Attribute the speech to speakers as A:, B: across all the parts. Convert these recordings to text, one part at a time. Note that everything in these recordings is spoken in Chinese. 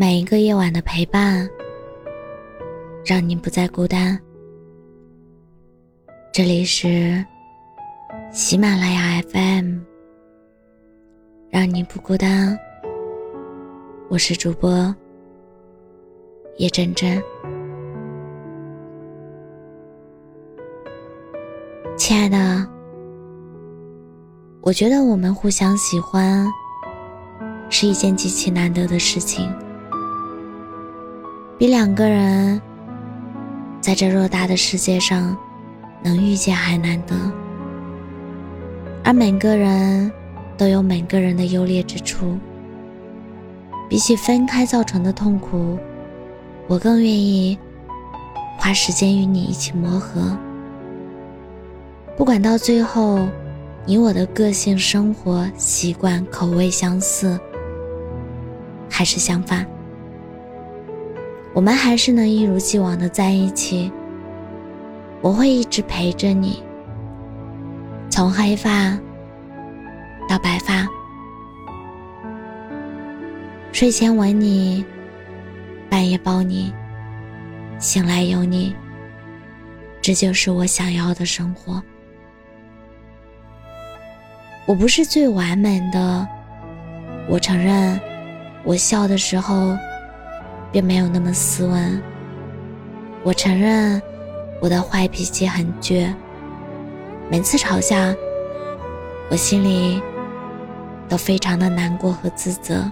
A: 每一个夜晚的陪伴，让你不再孤单。这里是喜马拉雅 FM，让你不孤单。我是主播叶真真，亲爱的，我觉得我们互相喜欢是一件极其难得的事情。比两个人在这偌大的世界上能遇见还难得，而每个人都有每个人的优劣之处。比起分开造成的痛苦，我更愿意花时间与你一起磨合。不管到最后，你我的个性、生活习惯、口味相似，还是相反。我们还是能一如既往的在一起。我会一直陪着你，从黑发到白发，睡前吻你，半夜抱你，醒来有你。这就是我想要的生活。我不是最完美的，我承认，我笑的时候。便没有那么斯文。我承认，我的坏脾气很倔。每次吵架，我心里都非常的难过和自责。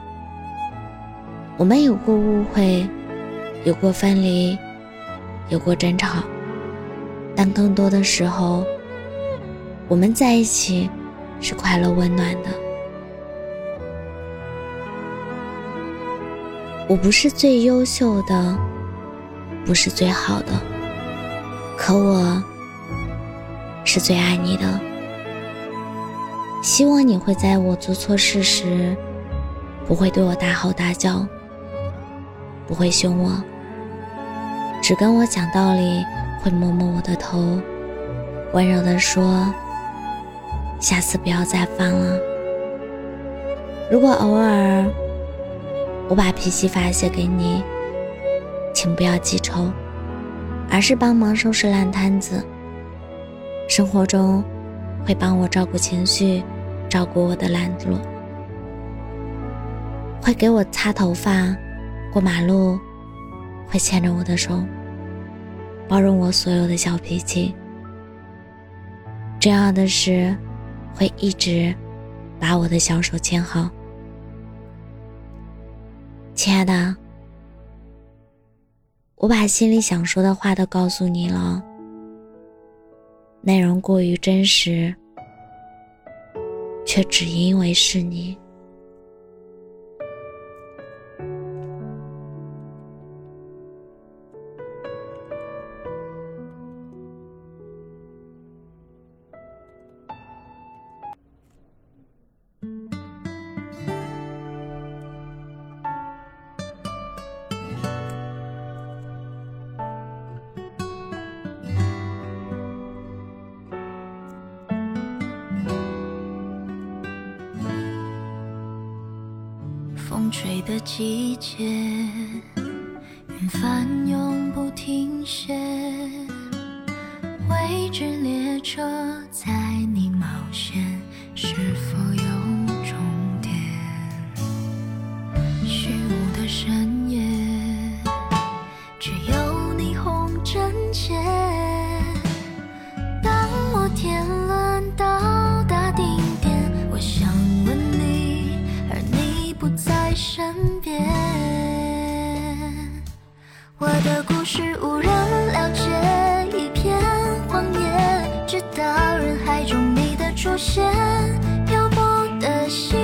A: 我们有过误会，有过分离，有过争吵，但更多的时候，我们在一起是快乐温暖的。我不是最优秀的，不是最好的，可我是最爱你的。希望你会在我做错事时，不会对我大吼大叫，不会凶我，只跟我讲道理，会摸摸我的头，温柔地说：“下次不要再犯了。”如果偶尔，我把脾气发泄给你，请不要记仇，而是帮忙收拾烂摊子。生活中会帮我照顾情绪，照顾我的懒惰，会给我擦头发，过马路会牵着我的手，包容我所有的小脾气。重要的是，会一直把我的小手牵好。亲爱的，我把心里想说的话都告诉你了，内容过于真实，却只因为是你。
B: 风吹的季节，云翻涌不停歇，未知列车在故事无人了解，一片荒野。直到人海中你的出现，漂泊的心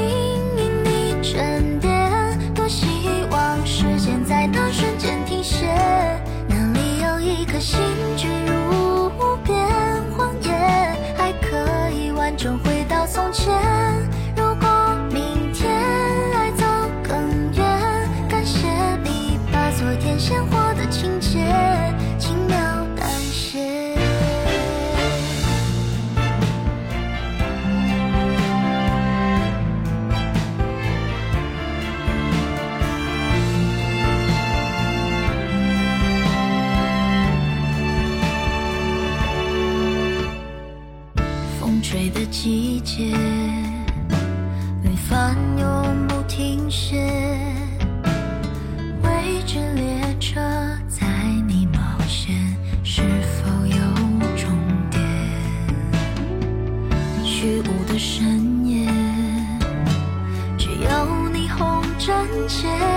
B: 因你沉淀。多希望时间在那瞬间停歇，那里有一颗心坠入无边荒野，还可以完整回到从前。鲜活停歇。未知列车载你冒险，是否有终点？虚无的深夜，只有霓虹站前。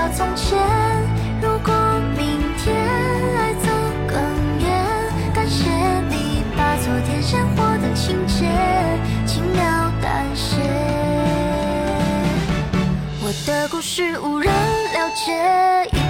B: 到从前。如果明天爱走更远，感谢你把昨天鲜活的情节轻描淡写。我的故事无人了解。